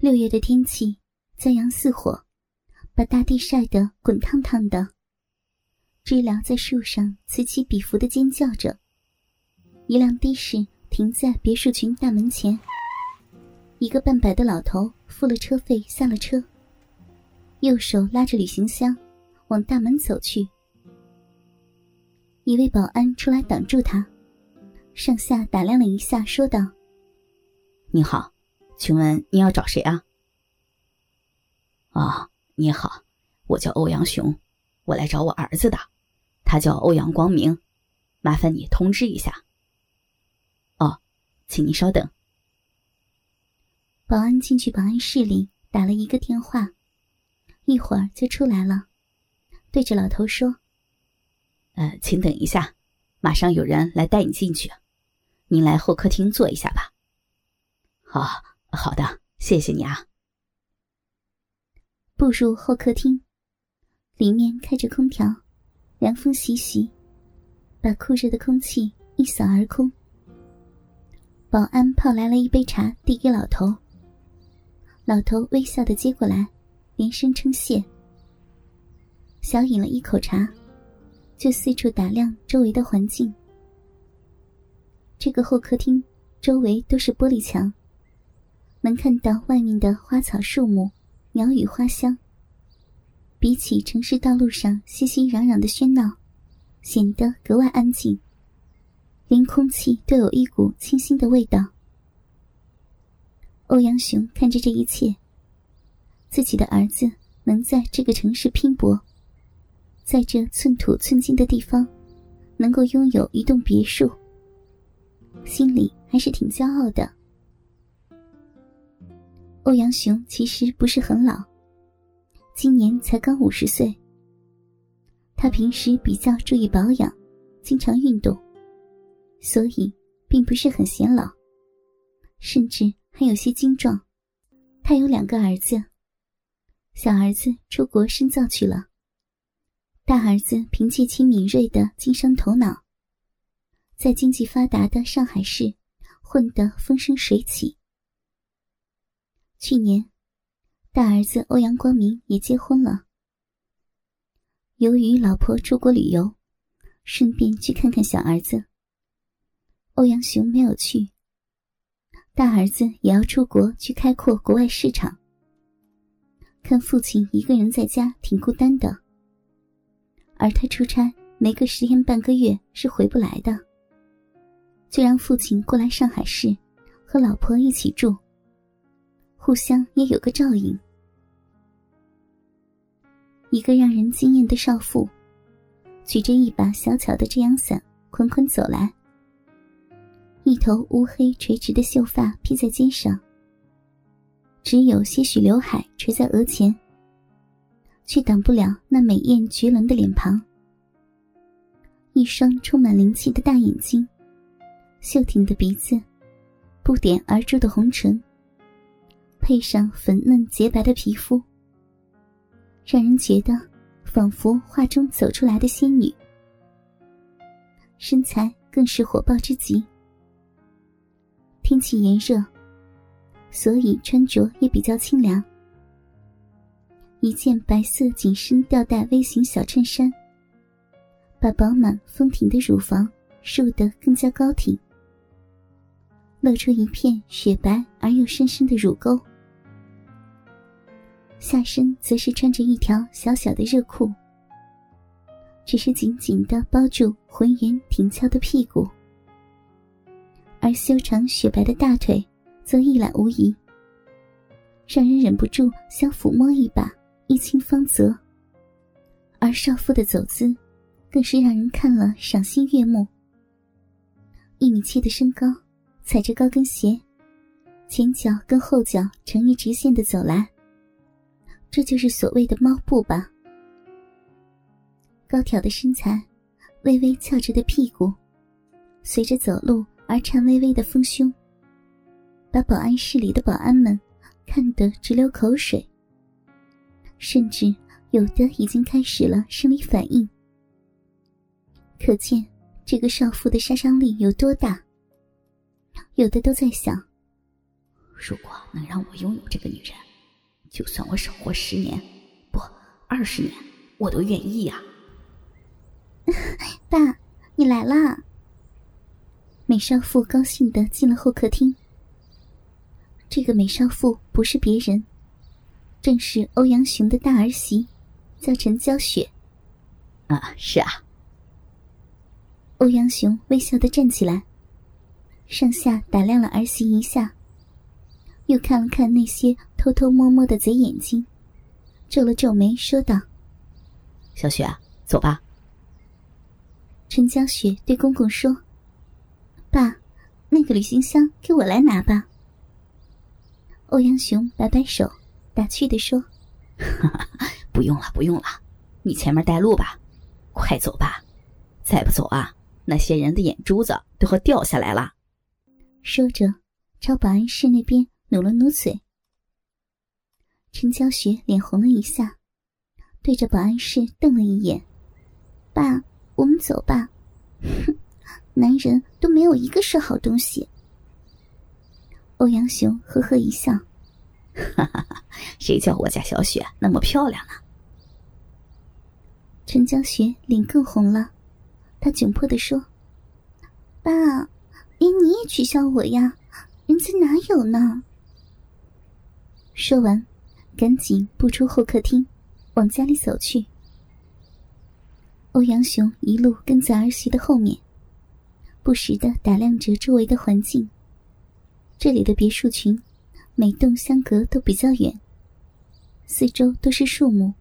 六月的天气，骄阳似火，把大地晒得滚烫烫的。知了在树上此起彼伏的尖叫着。一辆的士停在别墅群大门前，一个半百的老头付了车费下了车，右手拉着旅行箱，往大门走去。一位保安出来挡住他，上下打量了一下，说道：“你好。”请问你要找谁啊？啊，你好，我叫欧阳雄，我来找我儿子的，他叫欧阳光明，麻烦你通知一下。哦，请您稍等。保安进去保安室里打了一个电话，一会儿就出来了，对着老头说：“呃，请等一下，马上有人来带你进去，您来后客厅坐一下吧。”好。好的，谢谢你啊。步入后客厅，里面开着空调，凉风习习，把酷热的空气一扫而空。保安泡来了一杯茶，递给老头。老头微笑的接过来，连声称谢。小饮了一口茶，就四处打量周围的环境。这个后客厅周围都是玻璃墙。能看到外面的花草树木、鸟语花香。比起城市道路上熙熙攘攘的喧闹，显得格外安静。连空气都有一股清新的味道。欧阳雄看着这一切，自己的儿子能在这个城市拼搏，在这寸土寸金的地方，能够拥有一栋别墅，心里还是挺骄傲的。欧阳雄其实不是很老，今年才刚五十岁。他平时比较注意保养，经常运动，所以并不是很显老，甚至还有些精壮。他有两个儿子，小儿子出国深造去了，大儿子凭借其敏锐的经商头脑，在经济发达的上海市混得风生水起。去年，大儿子欧阳光明也结婚了。由于老婆出国旅游，顺便去看看小儿子。欧阳雄没有去。大儿子也要出国去开阔国外市场。看父亲一个人在家挺孤单的，而他出差没个十天半个月是回不来的，就让父亲过来上海市，和老婆一起住。互相也有个照应。一个让人惊艳的少妇，举着一把小巧的遮阳伞，款款走来。一头乌黑垂直的秀发披在肩上，只有些许刘海垂在额前，却挡不了那美艳绝伦的脸庞。一双充满灵气的大眼睛，秀挺的鼻子，不点而出的红唇。配上粉嫩洁白的皮肤，让人觉得仿佛画中走出来的仙女。身材更是火爆之极。天气炎热，所以穿着也比较清凉。一件白色紧身吊带 V 型小衬衫，把饱满丰挺的乳房竖得更加高挺，露出一片雪白而又深深的乳沟。下身则是穿着一条小小的热裤，只是紧紧的包住浑圆挺翘的屁股，而修长雪白的大腿则一览无遗，让人忍不住想抚摸一把，一清芳泽。而少妇的走姿，更是让人看了赏心悦目。一米七的身高，踩着高跟鞋，前脚跟后脚成一直线的走来。这就是所谓的猫步吧。高挑的身材，微微翘着的屁股，随着走路而颤巍巍的丰胸，把保安室里的保安们看得直流口水，甚至有的已经开始了生理反应。可见这个少妇的杀伤力有多大。有的都在想：如果能让我拥有这个女人，就算我少活十年，不二十年，我都愿意呀。爸，你来啦！美少妇高兴的进了后客厅。这个美少妇不是别人，正是欧阳雄的大儿媳，叫陈娇雪。啊，是啊。欧阳雄微笑的站起来，上下打量了儿媳一下。又看了看那些偷偷摸摸的贼眼睛，皱了皱眉，说道：“小雪，啊走吧。”陈江雪对公公说：“爸，那个旅行箱给我来拿吧。”欧阳雄摆摆手，打趣的说：“不用了，不用了，你前面带路吧，快走吧，再不走啊，那些人的眼珠子都要掉下来了。”说着，朝保安室那边。努了努嘴，陈娇雪脸红了一下，对着保安室瞪了一眼：“爸，我们走吧。”哼，男人都没有一个是好东西。欧阳雄呵呵一笑：“哈哈哈，谁叫我家小雪那么漂亮呢？”陈娇雪脸更红了，她窘迫的说：“爸，连你也取笑我呀？人家哪有呢？”说完，赶紧步出后客厅，往家里走去。欧阳雄一路跟在儿媳的后面，不时的打量着周围的环境。这里的别墅群，每栋相隔都比较远，四周都是树木，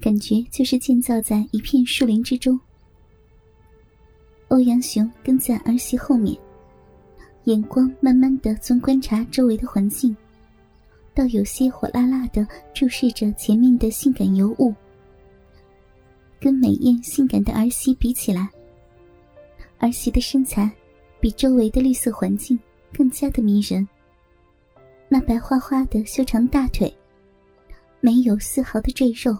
感觉就是建造在一片树林之中。欧阳雄跟在儿媳后面，眼光慢慢的从观察周围的环境。倒有些火辣辣的注视着前面的性感尤物，跟美艳性感的儿媳比起来，儿媳的身材比周围的绿色环境更加的迷人。那白花花的修长大腿，没有丝毫的赘肉。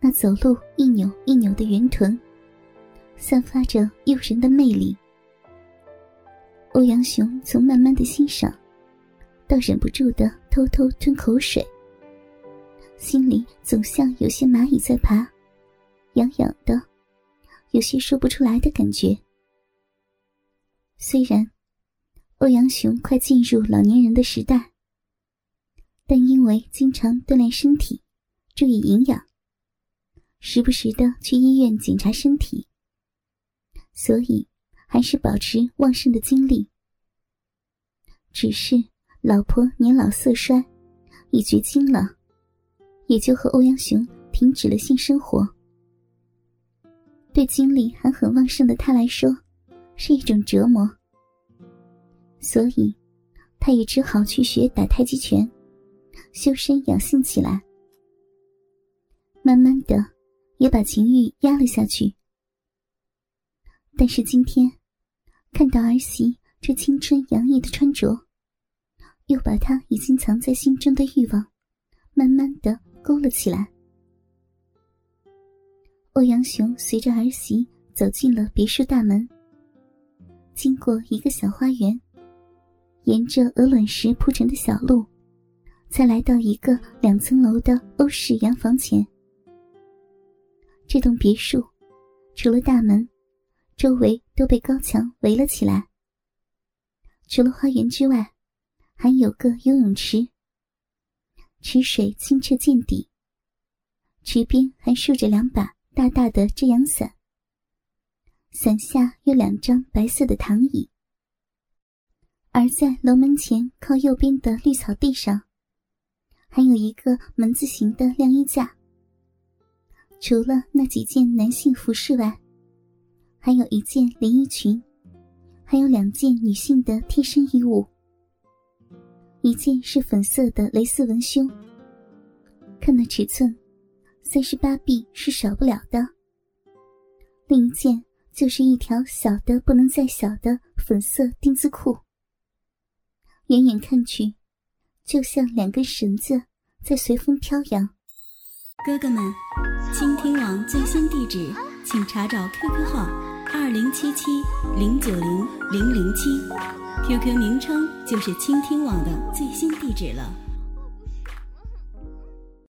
那走路一扭一扭的圆臀，散发着诱人的魅力。欧阳雄从慢慢的欣赏。倒忍不住的偷偷吞口水，心里总像有些蚂蚁在爬，痒痒的，有些说不出来的感觉。虽然欧阳雄快进入老年人的时代，但因为经常锻炼身体，注意营养，时不时的去医院检查身体，所以还是保持旺盛的精力。只是。老婆年老色衰，已绝经了，也就和欧阳雄停止了性生活。对精力还很旺盛的他来说，是一种折磨。所以，他也只好去学打太极拳，修身养性起来。慢慢的，也把情欲压了下去。但是今天，看到儿媳这青春洋溢的穿着。又把他已经藏在心中的欲望，慢慢的勾了起来。欧阳雄随着儿媳走进了别墅大门，经过一个小花园，沿着鹅卵石铺成的小路，才来到一个两层楼的欧式洋房前。这栋别墅除了大门，周围都被高墙围了起来。除了花园之外，还有个游泳池，池水清澈见底。池边还竖着两把大大的遮阳伞，伞下有两张白色的躺椅。而在楼门前靠右边的绿草地上，还有一个门字形的晾衣架。除了那几件男性服饰外，还有一件连衣裙，还有两件女性的贴身衣物。一件是粉色的蕾丝文胸，看那尺寸，三十八 B 是少不了的。另一件就是一条小的不能再小的粉色丁字裤，远远看去，就像两根绳子在随风飘扬。哥哥们，倾听网最新地址，请查找 QQ 号二零七七零九零零零七。，QQ 名称就是倾听网的最新地址了。